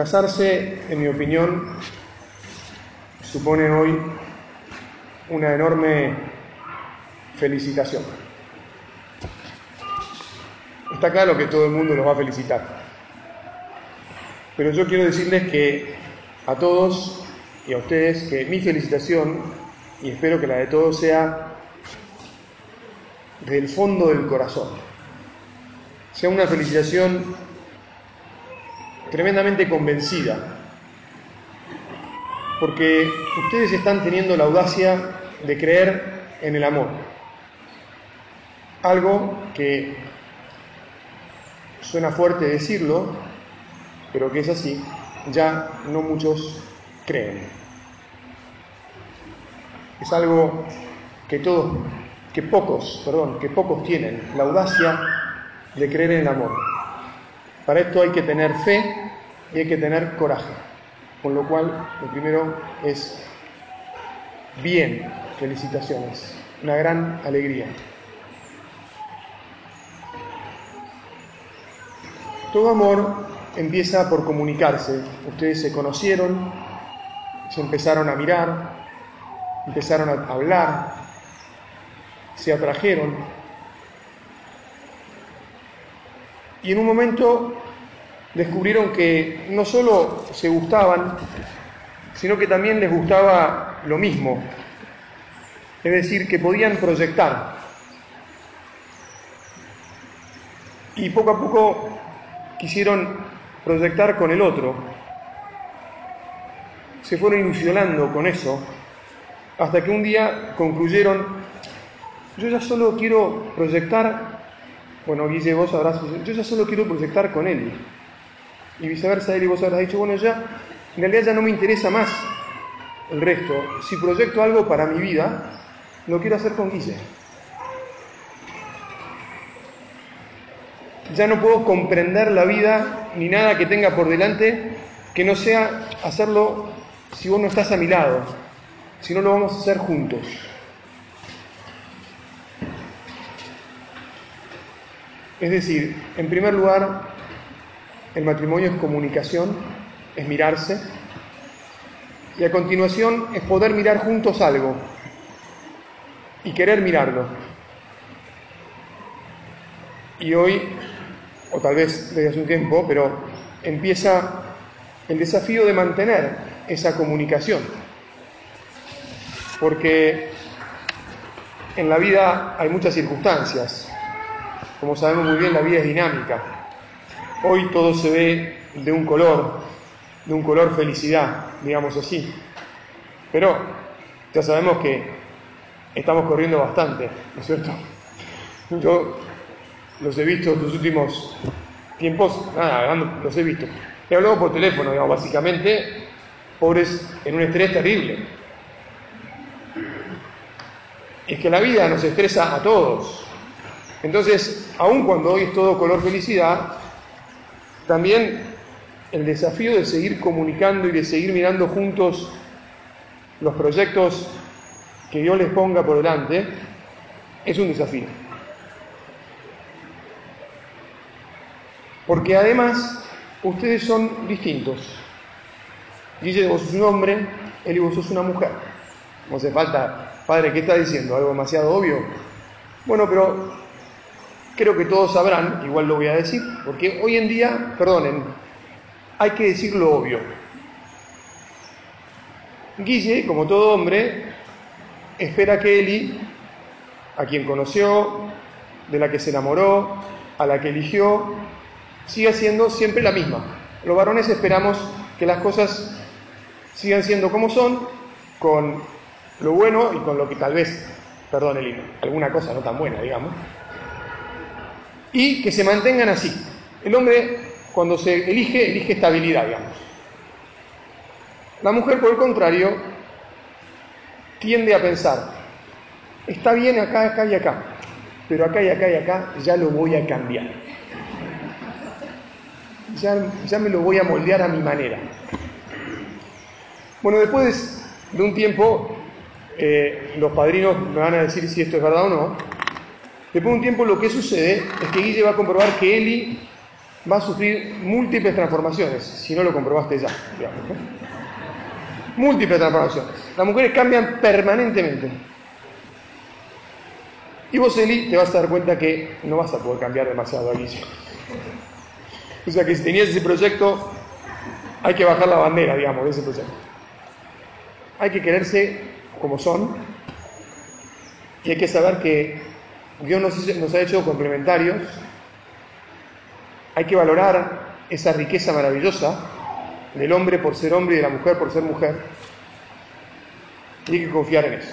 Casarse, en mi opinión, supone hoy una enorme felicitación. Está claro que todo el mundo los va a felicitar, pero yo quiero decirles que a todos y a ustedes que mi felicitación, y espero que la de todos sea del fondo del corazón, sea una felicitación tremendamente convencida, porque ustedes están teniendo la audacia de creer en el amor, algo que suena fuerte decirlo, pero que es así, ya no muchos creen. Es algo que todos, que pocos, perdón, que pocos tienen, la audacia de creer en el amor. Para esto hay que tener fe y hay que tener coraje. Con lo cual, lo primero es bien, felicitaciones, una gran alegría. Todo amor empieza por comunicarse. Ustedes se conocieron, se empezaron a mirar, empezaron a hablar, se atrajeron. Y en un momento descubrieron que no solo se gustaban, sino que también les gustaba lo mismo. Es decir, que podían proyectar. Y poco a poco quisieron proyectar con el otro. Se fueron ilusionando con eso, hasta que un día concluyeron, yo ya solo quiero proyectar, bueno, Guille, vos sabrás, yo ya solo quiero proyectar con él. Y viceversa, y vos habrás dicho, bueno, ya, en realidad ya no me interesa más el resto. Si proyecto algo para mi vida, lo quiero hacer con Guille. Ya no puedo comprender la vida ni nada que tenga por delante que no sea hacerlo si vos no estás a mi lado, si no lo vamos a hacer juntos. Es decir, en primer lugar, el matrimonio es comunicación, es mirarse, y a continuación es poder mirar juntos algo y querer mirarlo. Y hoy, o tal vez desde hace un tiempo, pero empieza el desafío de mantener esa comunicación. Porque en la vida hay muchas circunstancias. Como sabemos muy bien, la vida es dinámica. Hoy todo se ve de un color, de un color felicidad, digamos así. Pero ya sabemos que estamos corriendo bastante, ¿no es cierto? Yo los he visto en los últimos tiempos, nada, los he visto. He hablado por teléfono, digamos, básicamente, pobres en un estrés terrible. Es que la vida nos estresa a todos. Entonces, aun cuando hoy es todo color felicidad, también el desafío de seguir comunicando y de seguir mirando juntos los proyectos que Dios les ponga por delante es un desafío. Porque además ustedes son distintos. Dice, vos sos un hombre, él y vos sos una mujer. No hace falta, padre, ¿qué está diciendo? ¿Algo demasiado obvio? Bueno, pero creo que todos sabrán, igual lo voy a decir, porque hoy en día, perdonen, hay que decir lo obvio. Guille, como todo hombre, espera que Eli, a quien conoció, de la que se enamoró, a la que eligió, siga siendo siempre la misma. Los varones esperamos que las cosas sigan siendo como son, con lo bueno y con lo que tal vez, perdón Eli, alguna cosa no tan buena, digamos, y que se mantengan así. El hombre, cuando se elige, elige estabilidad, digamos. La mujer, por el contrario, tiende a pensar, está bien acá, acá y acá, pero acá y acá y acá ya lo voy a cambiar. Ya, ya me lo voy a moldear a mi manera. Bueno, después de un tiempo, eh, los padrinos me van a decir si esto es verdad o no. Después de un tiempo lo que sucede es que Guille va a comprobar que Eli va a sufrir múltiples transformaciones, si no lo comprobaste ya, digamos. Múltiples transformaciones. Las mujeres cambian permanentemente. Y vos, Eli, te vas a dar cuenta que no vas a poder cambiar demasiado al inicio. O sea que si tenías ese proyecto, hay que bajar la bandera, digamos, de ese proyecto. Hay que quererse como son y hay que saber que Dios nos, nos ha hecho complementarios. Hay que valorar esa riqueza maravillosa del hombre por ser hombre y de la mujer por ser mujer. Y hay que confiar en eso.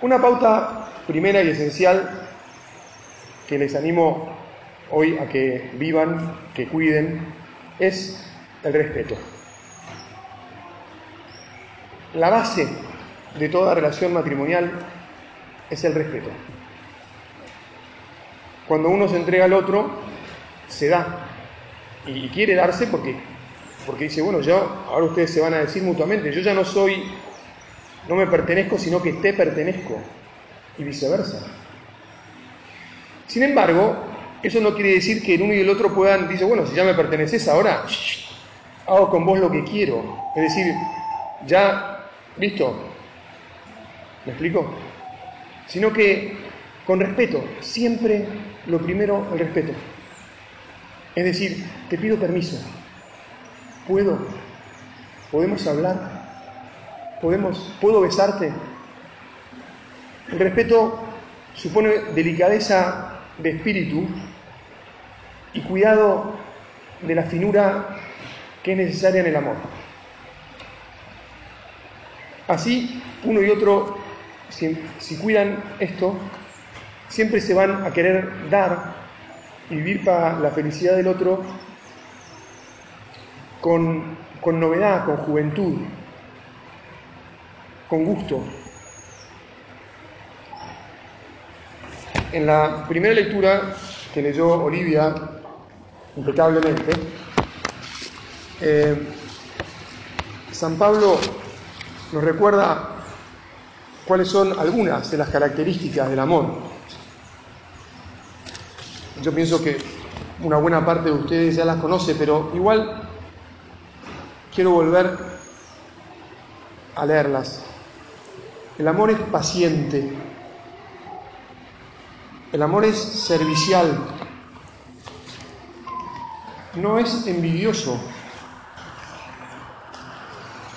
Una pauta primera y esencial que les animo hoy a que vivan, que cuiden, es el respeto. La base de toda relación matrimonial es el respeto. Cuando uno se entrega al otro, se da. Y quiere darse porque, porque dice, bueno, yo, ahora ustedes se van a decir mutuamente, yo ya no soy no me pertenezco, sino que te pertenezco. Y viceversa. Sin embargo, eso no quiere decir que el uno y el otro puedan, dice, bueno, si ya me perteneces ahora, hago con vos lo que quiero. Es decir, ya, listo. ¿Me explico? Sino que con respeto, siempre lo primero, el respeto. Es decir, te pido permiso. ¿Puedo? ¿Podemos hablar? ¿Podemos, ¿Puedo besarte? El respeto supone delicadeza de espíritu y cuidado de la finura que es necesaria en el amor. Así, uno y otro, si, cuidan esto, siempre se van a querer dar y vivir para la felicidad del otro con, con novedad, con juventud, con gusto. En la primera lectura que leyó Olivia impecablemente, eh, San Pablo nos recuerda cuáles son algunas de las características del amor. Yo pienso que una buena parte de ustedes ya las conoce, pero igual quiero volver a leerlas. El amor es paciente. El amor es servicial. No es envidioso.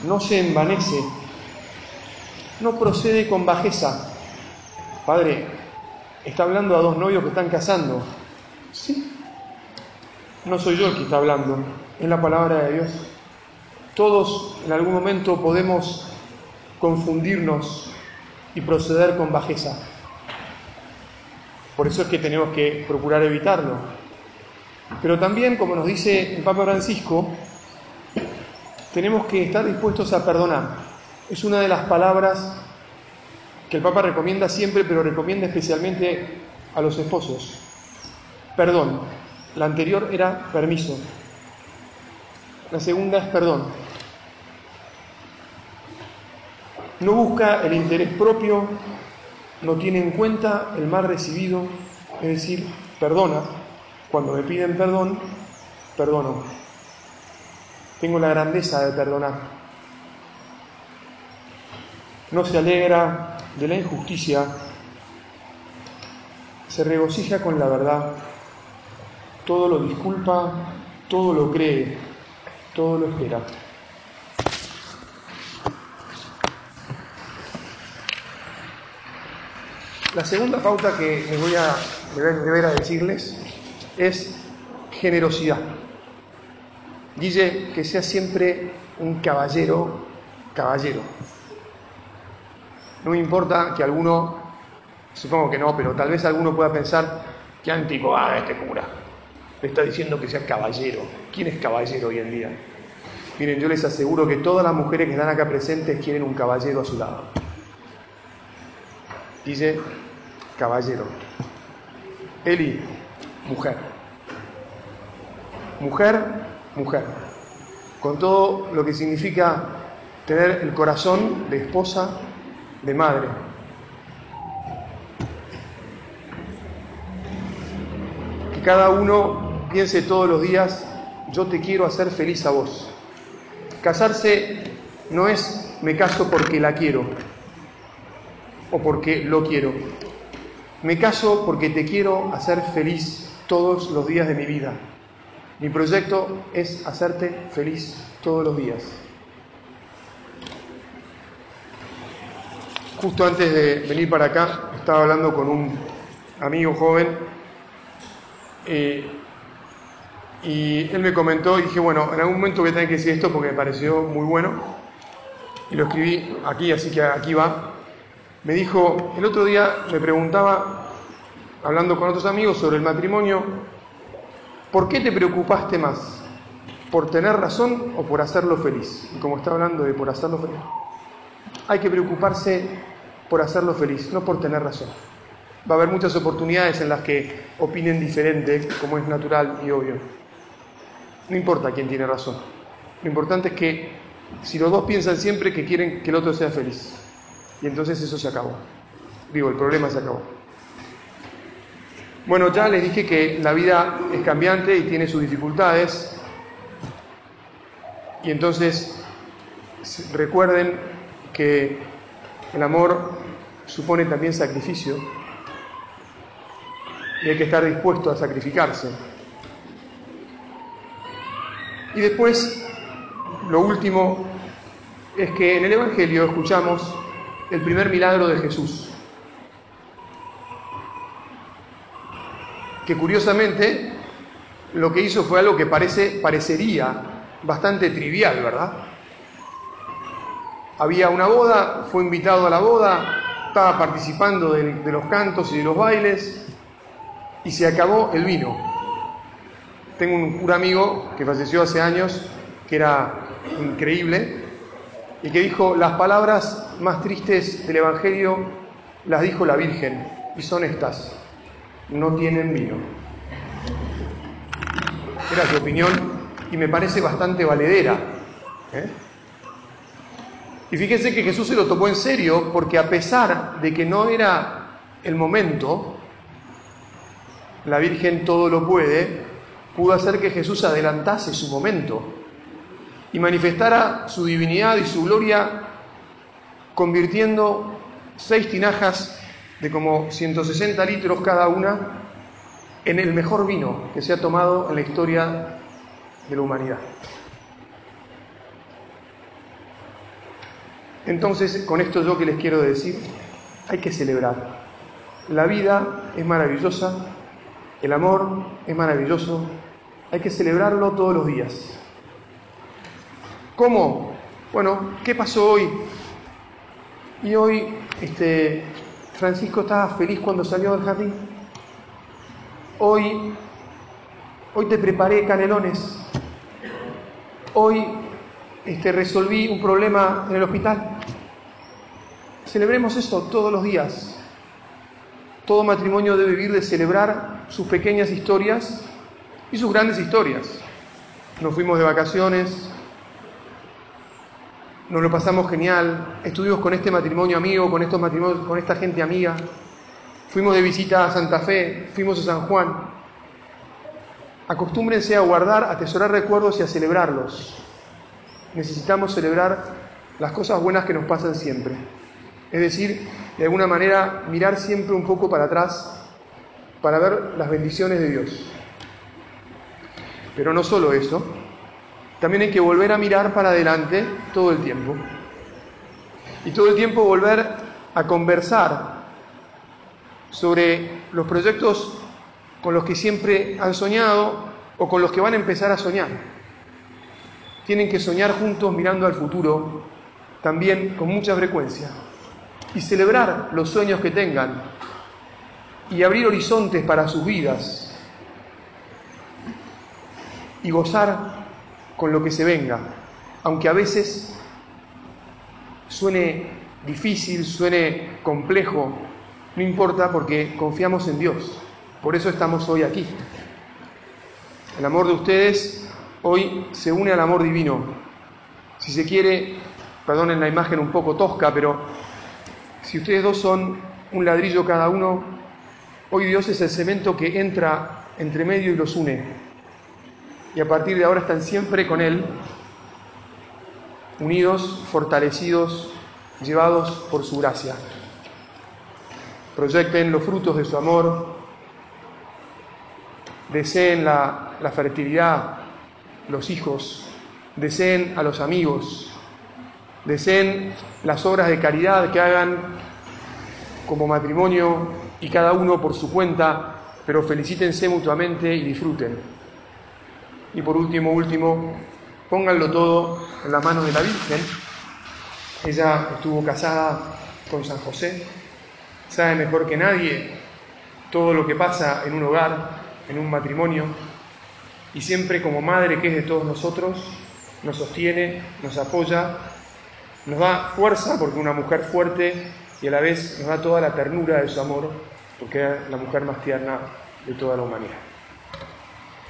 No se envanece. No procede con bajeza. Padre, está hablando a dos novios que están casando. Sí. No soy yo el que está hablando, es la palabra de Dios. Todos en algún momento podemos confundirnos y proceder con bajeza. Por eso es que tenemos que procurar evitarlo. Pero también, como nos dice el Papa Francisco, tenemos que estar dispuestos a perdonar. Es una de las palabras que el Papa recomienda siempre, pero recomienda especialmente a los esposos. Perdón. La anterior era permiso. La segunda es perdón. No busca el interés propio, no tiene en cuenta el mal recibido, es decir, perdona. Cuando me piden perdón, perdono. Tengo la grandeza de perdonar. No se alegra de la injusticia, se regocija con la verdad, todo lo disculpa, todo lo cree, todo lo espera. La segunda pauta que me voy a deber a decirles es generosidad. Dice que sea siempre un caballero, caballero. No importa que alguno, supongo que no, pero tal vez alguno pueda pensar que anticuada este cura. Le está diciendo que sea caballero. ¿Quién es caballero hoy en día? Miren, yo les aseguro que todas las mujeres que están acá presentes quieren un caballero a su lado. Dice caballero. Eli, mujer. Mujer, mujer. Con todo lo que significa tener el corazón de esposa, de madre. que cada uno piense todos los días, yo te quiero hacer feliz a vos. Casarse no es me caso porque la quiero o porque lo quiero. Me caso porque te quiero hacer feliz todos los días de mi vida. Mi proyecto es hacerte feliz todos los días. Justo antes de venir para acá, estaba hablando con un amigo joven eh, y él me comentó y dije, bueno, en algún momento voy a tener que decir esto porque me pareció muy bueno y lo escribí aquí, así que aquí va. Me dijo, el otro día me preguntaba, hablando con otros amigos sobre el matrimonio, ¿por qué te preocupaste más? ¿Por tener razón o por hacerlo feliz? Y como está hablando de por hacerlo feliz, hay que preocuparse por hacerlo feliz, no por tener razón. Va a haber muchas oportunidades en las que opinen diferente, como es natural y obvio. No importa quién tiene razón. Lo importante es que si los dos piensan siempre que quieren que el otro sea feliz, y entonces eso se acabó. Digo, el problema se acabó. Bueno, ya les dije que la vida es cambiante y tiene sus dificultades. Y entonces recuerden que el amor supone también sacrificio y hay que estar dispuesto a sacrificarse. Y después, lo último es que en el Evangelio escuchamos el primer milagro de Jesús, que curiosamente lo que hizo fue algo que parece, parecería bastante trivial, ¿verdad? Había una boda, fue invitado a la boda, estaba participando de, los cantos y de los bailes y se acabó el vino. Tengo un, un amigo que falleció hace años, que era increíble, y que dijo, las palabras más tristes del Evangelio las dijo la Virgen, y son estas, no tienen vino. Era su opinión y me parece bastante valedera. ¿eh? Y fíjense que Jesús se lo tomó en serio porque a pesar de que no era el momento, la Virgen todo lo puede, pudo hacer que Jesús adelantase su momento y manifestara su divinidad y su gloria convirtiendo seis tinajas de como 160 litros cada una en el mejor vino que se ha tomado en la historia de la humanidad. Entonces, con esto yo que les quiero decir, hay que celebrar. La vida es maravillosa, el amor es maravilloso, hay que celebrarlo todos los días. ¿Cómo? Bueno, ¿qué pasó hoy? Y hoy este, Francisco estaba feliz cuando salió del jardín. Hoy, hoy te preparé canelones. Hoy este, resolví un problema en el hospital. Celebremos esto todos los días. Todo matrimonio debe vivir de celebrar sus pequeñas historias y sus grandes historias. Nos fuimos de vacaciones, nos lo pasamos genial, estuvimos con este matrimonio amigo, con estos matrimonios, con esta gente amiga, fuimos de visita a Santa Fe, fuimos a San Juan. Acostúmbrense a guardar, a atesorar recuerdos y a celebrarlos. Necesitamos celebrar las cosas buenas que nos pasan siempre. Es decir, de alguna manera mirar siempre un poco para atrás para ver las bendiciones de Dios. Pero no solo eso, también hay que volver a mirar para adelante todo el tiempo. Y todo el tiempo volver a conversar sobre los proyectos con los que siempre han soñado o con los que van a empezar a soñar. Tienen que soñar juntos mirando al futuro, también con mucha frecuencia, y celebrar los sueños que tengan y abrir horizontes para sus vidas y gozar con lo que se venga, aunque a veces suene difícil, suene complejo, no importa porque confiamos en Dios. Por eso estamos hoy aquí. El amor de ustedes hoy se une al amor divino. Si se quiere, perdonen la imagen un poco tosca, pero si ustedes dos son un ladrillo cada uno, hoy Dios es el cemento que entra entre medio y los une. Y a partir de ahora están siempre con Él, unidos, fortalecidos, llevados por su gracia. Proyecten los frutos de su amor, deseen la, la fertilidad, los hijos, deseen a los amigos, deseen las obras de caridad que hagan como matrimonio y cada uno por su cuenta, pero felicítense mutuamente y disfruten. Y por último, último, pónganlo todo en las manos de la Virgen. Ella estuvo casada con San José, sabe mejor que nadie todo lo que pasa en un hogar, en un matrimonio, y siempre como madre que es de todos nosotros, nos sostiene, nos apoya, nos da fuerza porque una mujer fuerte y a la vez nos da toda la ternura de su amor porque es la mujer más tierna de toda la humanidad.